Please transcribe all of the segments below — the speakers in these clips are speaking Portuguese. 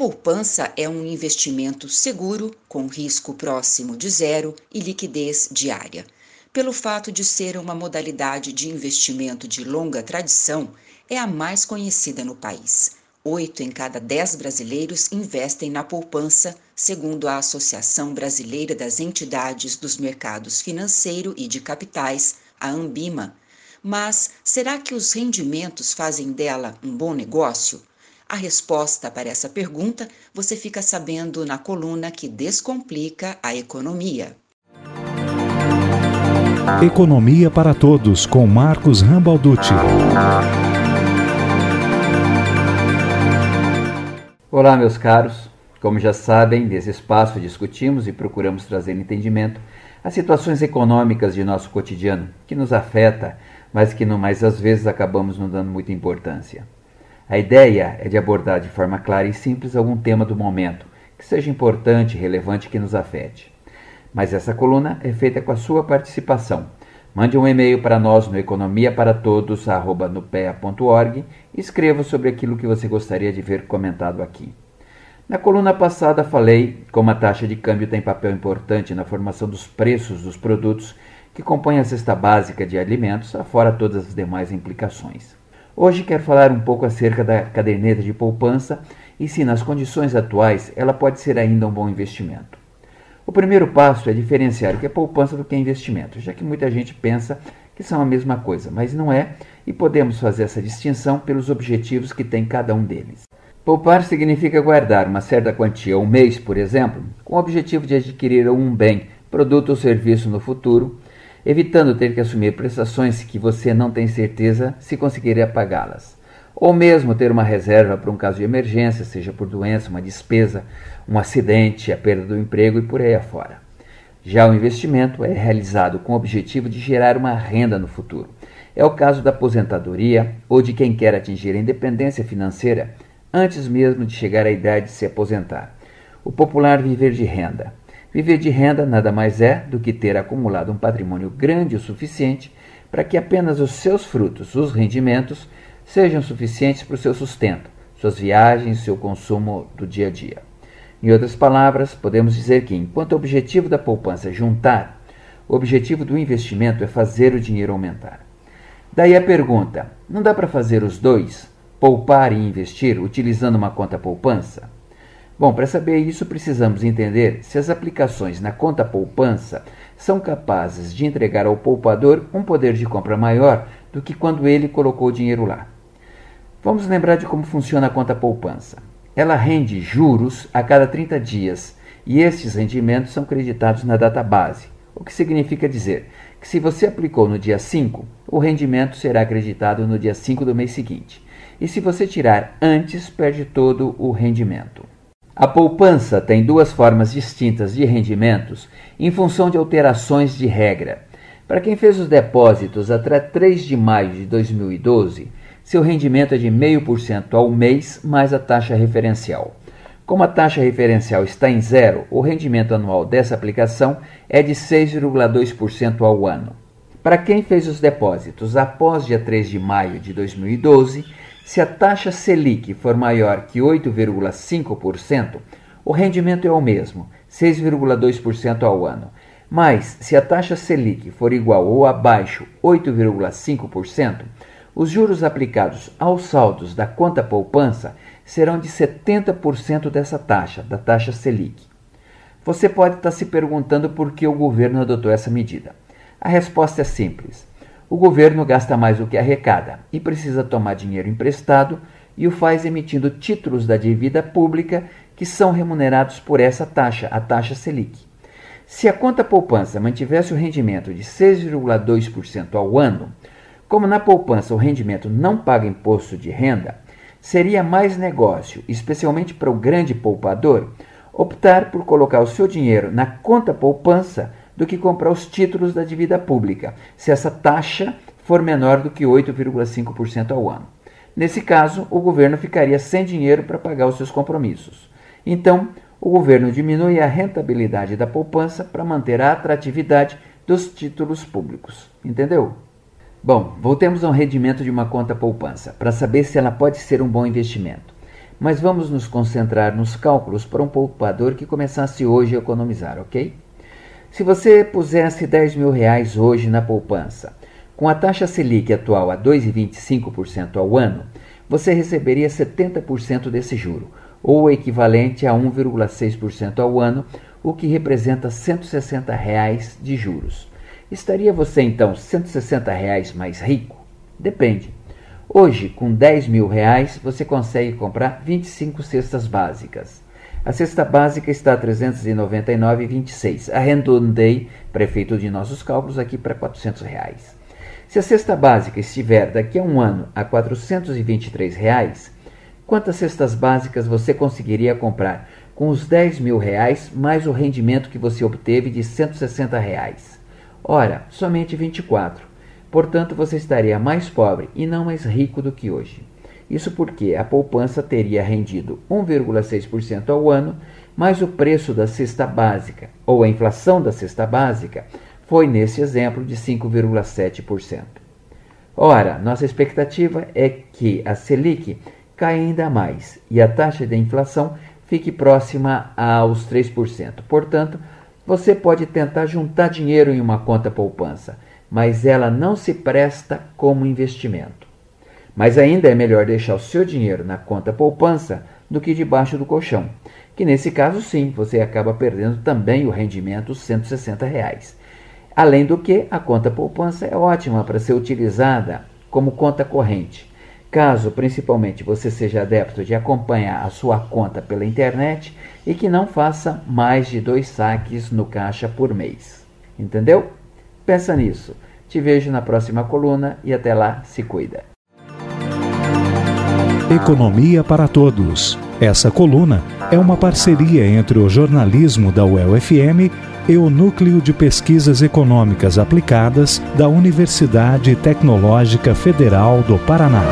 poupança é um investimento seguro, com risco próximo de zero e liquidez diária. Pelo fato de ser uma modalidade de investimento de longa tradição, é a mais conhecida no país. Oito em cada dez brasileiros investem na poupança, segundo a Associação Brasileira das Entidades dos Mercados Financeiro e de Capitais, a Ambima. Mas será que os rendimentos fazem dela um bom negócio? A resposta para essa pergunta você fica sabendo na coluna que descomplica a economia. Economia para Todos, com Marcos Rambalducci. Olá, meus caros. Como já sabem, nesse espaço discutimos e procuramos trazer entendimento às situações econômicas de nosso cotidiano, que nos afeta, mas que não mais às vezes acabamos não dando muita importância. A ideia é de abordar de forma clara e simples algum tema do momento, que seja importante e relevante que nos afete. Mas essa coluna é feita com a sua participação. Mande um e-mail para nós no economiaparatodos@nupea.org e escreva sobre aquilo que você gostaria de ver comentado aqui. Na coluna passada falei como a taxa de câmbio tem papel importante na formação dos preços dos produtos que compõem a cesta básica de alimentos, afora todas as demais implicações. Hoje quero falar um pouco acerca da caderneta de poupança e se nas condições atuais ela pode ser ainda um bom investimento. O primeiro passo é diferenciar o que é poupança do que é investimento, já que muita gente pensa que são a mesma coisa, mas não é, e podemos fazer essa distinção pelos objetivos que tem cada um deles. Poupar significa guardar uma certa quantia um mês, por exemplo, com o objetivo de adquirir um bem, produto ou serviço no futuro evitando ter que assumir prestações que você não tem certeza se conseguiria pagá-las. Ou mesmo ter uma reserva para um caso de emergência, seja por doença, uma despesa, um acidente, a perda do emprego e por aí afora. Já o investimento é realizado com o objetivo de gerar uma renda no futuro. É o caso da aposentadoria ou de quem quer atingir a independência financeira antes mesmo de chegar à idade de se aposentar. O popular viver de renda. Viver de renda nada mais é do que ter acumulado um patrimônio grande o suficiente para que apenas os seus frutos, os rendimentos, sejam suficientes para o seu sustento, suas viagens, seu consumo do dia a dia. Em outras palavras, podemos dizer que, enquanto o objetivo da poupança é juntar, o objetivo do investimento é fazer o dinheiro aumentar. Daí a pergunta: não dá para fazer os dois, poupar e investir, utilizando uma conta poupança? Bom, para saber isso, precisamos entender se as aplicações na conta poupança são capazes de entregar ao poupador um poder de compra maior do que quando ele colocou o dinheiro lá. Vamos lembrar de como funciona a conta poupança. Ela rende juros a cada 30 dias e estes rendimentos são creditados na data base, o que significa dizer que se você aplicou no dia 5, o rendimento será acreditado no dia 5 do mês seguinte. E se você tirar antes, perde todo o rendimento. A poupança tem duas formas distintas de rendimentos em função de alterações de regra. Para quem fez os depósitos até 3 de maio de 2012, seu rendimento é de 0,5% ao mês mais a taxa referencial. Como a taxa referencial está em zero, o rendimento anual dessa aplicação é de 6,2% ao ano. Para quem fez os depósitos após dia 3 de maio de 2012, se a taxa Selic for maior que 8,5%, o rendimento é o mesmo, 6,2% ao ano. Mas, se a taxa Selic for igual ou abaixo 8,5%, os juros aplicados aos saldos da conta poupança serão de 70% dessa taxa, da taxa Selic. Você pode estar se perguntando por que o governo adotou essa medida. A resposta é simples. O governo gasta mais do que arrecada e precisa tomar dinheiro emprestado e o faz emitindo títulos da dívida pública que são remunerados por essa taxa, a taxa Selic. Se a conta poupança mantivesse o rendimento de 6,2% ao ano, como na poupança o rendimento não paga imposto de renda, seria mais negócio, especialmente para o grande poupador, optar por colocar o seu dinheiro na conta poupança do que comprar os títulos da dívida pública, se essa taxa for menor do que 8,5% ao ano. Nesse caso, o governo ficaria sem dinheiro para pagar os seus compromissos. Então, o governo diminui a rentabilidade da poupança para manter a atratividade dos títulos públicos. Entendeu? Bom, voltemos ao rendimento de uma conta poupança, para saber se ela pode ser um bom investimento. mas vamos nos concentrar nos cálculos para um poupador que começasse hoje a economizar, ok? Se você pusesse 10 mil reais hoje na poupança, com a taxa Selic atual a 2,25% ao ano, você receberia 70% desse juro, ou o equivalente a 1,6% ao ano, o que representa 160 reais de juros. Estaria você então 160 reais mais rico? Depende. Hoje, com 10 mil reais, você consegue comprar 25 cestas básicas. A cesta básica está a R$ 399,26. Arredondei, prefeito de nossos cálculos, aqui para 400 reais. Se a cesta básica estiver daqui a um ano a 423 reais, quantas cestas básicas você conseguiria comprar com os 10 mil reais mais o rendimento que você obteve de R$ 160? Reais? Ora, somente 24. Portanto, você estaria mais pobre e não mais rico do que hoje. Isso porque a poupança teria rendido 1,6% ao ano, mais o preço da cesta básica, ou a inflação da cesta básica, foi nesse exemplo de 5,7%. Ora, nossa expectativa é que a Selic caia ainda mais e a taxa de inflação fique próxima aos 3%. Portanto, você pode tentar juntar dinheiro em uma conta poupança, mas ela não se presta como investimento. Mas ainda é melhor deixar o seu dinheiro na conta poupança do que debaixo do colchão, que nesse caso sim, você acaba perdendo também o rendimento 160 reais. Além do que, a conta poupança é ótima para ser utilizada como conta corrente. Caso principalmente você seja adepto de acompanhar a sua conta pela internet e que não faça mais de dois saques no caixa por mês. Entendeu? Pensa nisso. Te vejo na próxima coluna e até lá, se cuida. Economia para Todos. Essa coluna é uma parceria entre o jornalismo da UEL-FM e o Núcleo de Pesquisas Econômicas Aplicadas da Universidade Tecnológica Federal do Paraná.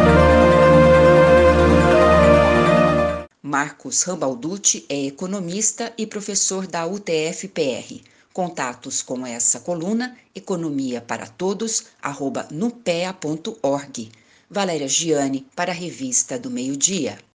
Marcos Rambalducci é economista e professor da UTF-PR. Contatos com essa coluna, economia para todos, arroba nupea.org. Valéria Giani, para a Revista do Meio Dia.